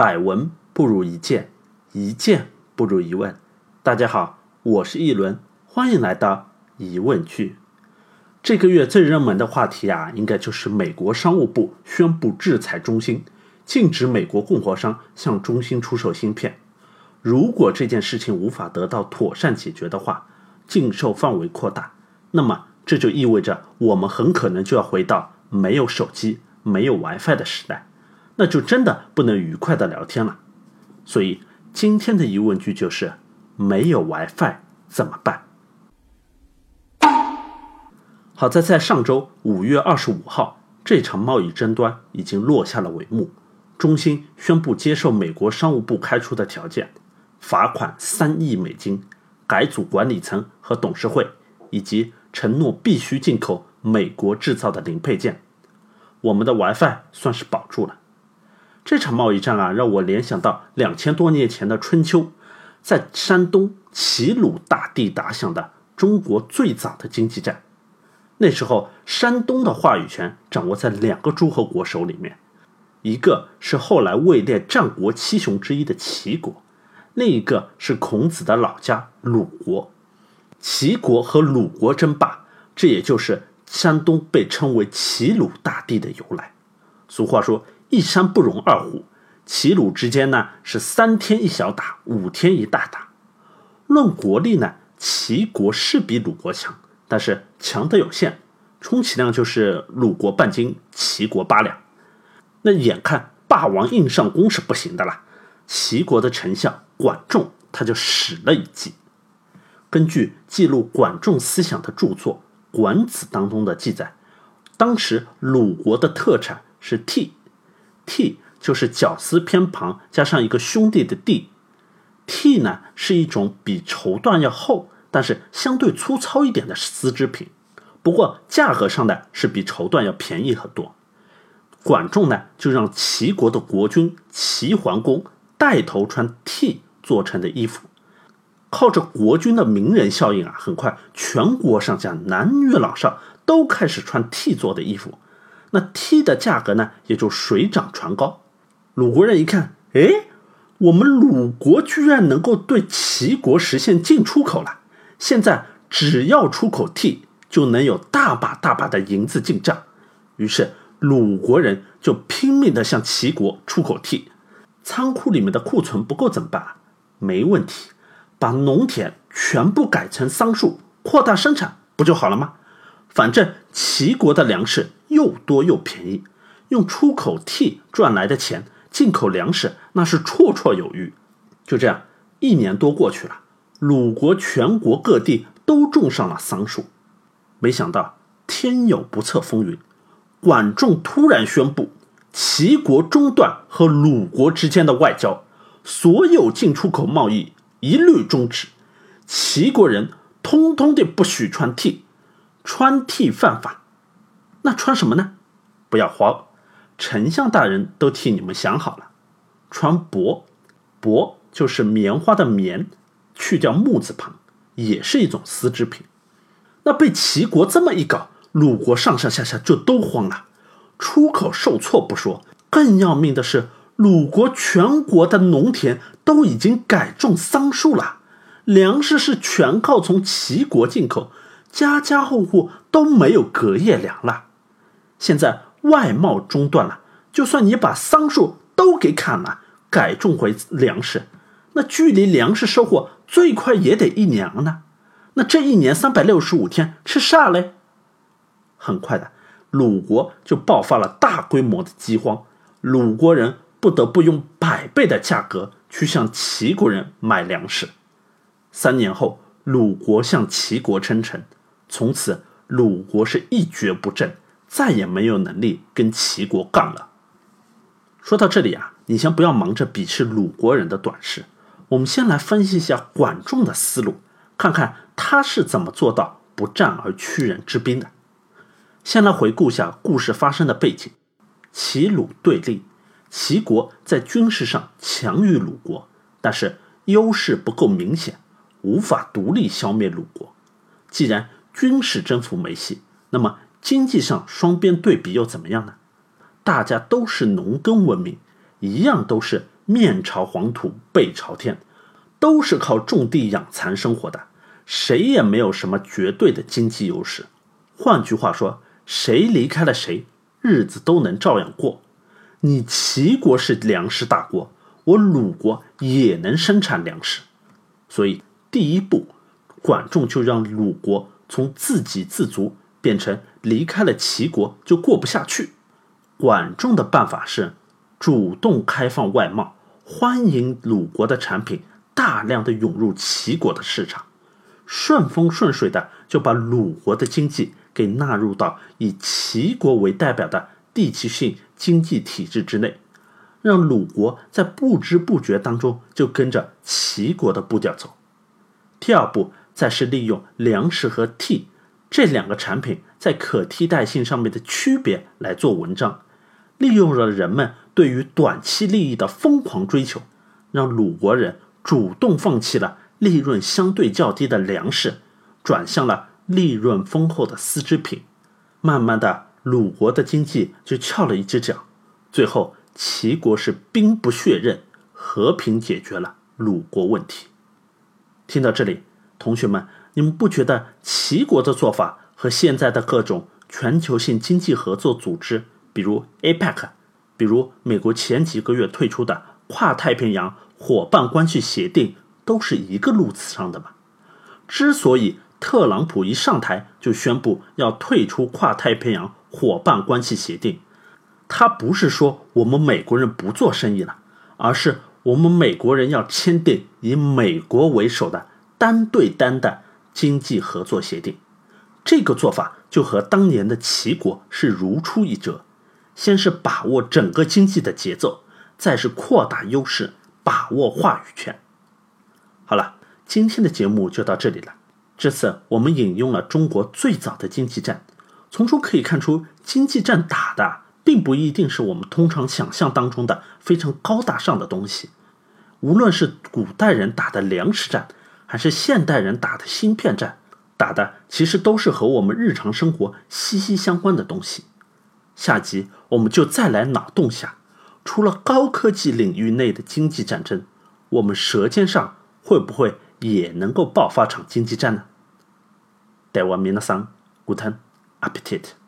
百闻不如一见，一见不如一问。大家好，我是一轮，欢迎来到疑问句。这个月最热门的话题啊，应该就是美国商务部宣布制裁中兴，禁止美国供货商向中兴出售芯片。如果这件事情无法得到妥善解决的话，禁售范围扩大，那么这就意味着我们很可能就要回到没有手机、没有 WiFi 的时代。那就真的不能愉快的聊天了，所以今天的疑问句就是没有 WiFi 怎么办？好在在上周五月二十五号，这场贸易争端已经落下了帷幕，中兴宣布接受美国商务部开出的条件，罚款三亿美金，改组管理层和董事会，以及承诺必须进口美国制造的零配件，我们的 WiFi 算是保住了。这场贸易战啊，让我联想到两千多年前的春秋，在山东齐鲁大地打响的中国最早的经济战。那时候，山东的话语权掌握在两个诸侯国手里面，一个是后来位列战国七雄之一的齐国，另一个是孔子的老家鲁国。齐国和鲁国争霸，这也就是山东被称为齐鲁大地的由来。俗话说。一山不容二虎，齐鲁之间呢是三天一小打，五天一大打。论国力呢，齐国是比鲁国强，但是强的有限，充其量就是鲁国半斤，齐国八两。那眼看霸王硬上弓是不行的了，齐国的丞相管仲他就使了一计。根据记录管仲思想的著作《管子》当中的记载，当时鲁国的特产是替。T 就是绞丝偏旁加上一个兄弟的弟，t 呢是一种比绸缎要厚，但是相对粗糙一点的丝织品，不过价格上呢是比绸缎要便宜很多。管仲呢就让齐国的国君齐桓公带头穿 t 做成的衣服，靠着国君的名人效应啊，很快全国上下男女老少都开始穿 T 做的衣服。那 T 的价格呢，也就水涨船高。鲁国人一看，哎，我们鲁国居然能够对齐国实现进出口了，现在只要出口 T，，就能有大把大把的银子进账。于是鲁国人就拼命的向齐国出口 T。仓库里面的库存不够怎么办？没问题，把农田全部改成桑树，扩大生产不就好了吗？反正齐国的粮食。又多又便宜，用出口替赚来的钱进口粮食，那是绰绰有余。就这样，一年多过去了，鲁国全国各地都种上了桑树。没想到天有不测风云，管仲突然宣布，齐国中断和鲁国之间的外交，所有进出口贸易一律终止，齐国人通通的不许穿替，穿替犯法。那穿什么呢？不要慌，丞相大人都替你们想好了，穿帛，帛就是棉花的棉，去掉木字旁，也是一种丝织品。那被齐国这么一搞，鲁国上上下下就都慌了，出口受挫不说，更要命的是，鲁国全国的农田都已经改种桑树了，粮食是全靠从齐国进口，家家户户都没有隔夜粮了。现在外贸中断了，就算你把桑树都给砍了，改种回粮食，那距离粮食收获最快也得一年呢。那这一年三百六十五天吃啥嘞？很快的，鲁国就爆发了大规模的饥荒，鲁国人不得不用百倍的价格去向齐国人买粮食。三年后，鲁国向齐国称臣，从此鲁国是一蹶不振。再也没有能力跟齐国杠了。说到这里啊，你先不要忙着鄙视鲁国人的短视，我们先来分析一下管仲的思路，看看他是怎么做到不战而屈人之兵的。先来回顾一下故事发生的背景：齐鲁对立，齐国在军事上强于鲁国，但是优势不够明显，无法独立消灭鲁国。既然军事征服没戏，那么。经济上双边对比又怎么样呢？大家都是农耕文明，一样都是面朝黄土背朝天，都是靠种地养蚕生活的，谁也没有什么绝对的经济优势。换句话说，谁离开了谁，日子都能照样过。你齐国是粮食大国，我鲁国也能生产粮食，所以第一步，管仲就让鲁国从自给自足变成离开了齐国就过不下去。管仲的办法是主动开放外贸，欢迎鲁国的产品大量的涌入齐国的市场，顺风顺水的就把鲁国的经济给纳入到以齐国为代表的地区性。经济体制之内，让鲁国在不知不觉当中就跟着齐国的步调走。第二步，再是利用粮食和替这两个产品在可替代性上面的区别来做文章，利用了人们对于短期利益的疯狂追求，让鲁国人主动放弃了利润相对较低的粮食，转向了利润丰厚的丝织品，慢慢的。鲁国的经济就翘了一只脚，最后齐国是兵不血刃，和平解决了鲁国问题。听到这里，同学们，你们不觉得齐国的做法和现在的各种全球性经济合作组织，比如 APEC，比如美国前几个月退出的跨太平洋伙伴关系协定，都是一个路子上的吗？之所以特朗普一上台就宣布要退出跨太平洋，伙伴关系协定，他不是说我们美国人不做生意了，而是我们美国人要签订以美国为首的单对单的经济合作协定。这个做法就和当年的齐国是如出一辙。先是把握整个经济的节奏，再是扩大优势，把握话语权。好了，今天的节目就到这里了。这次我们引用了中国最早的经济战。从中可以看出，经济战打的并不一定是我们通常想象当中的非常高大上的东西。无论是古代人打的粮食战，还是现代人打的芯片战，打的其实都是和我们日常生活息息相关的东西。下集我们就再来脑洞下，除了高科技领域内的经济战争，我们舌尖上会不会也能够爆发场经济战呢？台湾皆さん、グ good 天。appetite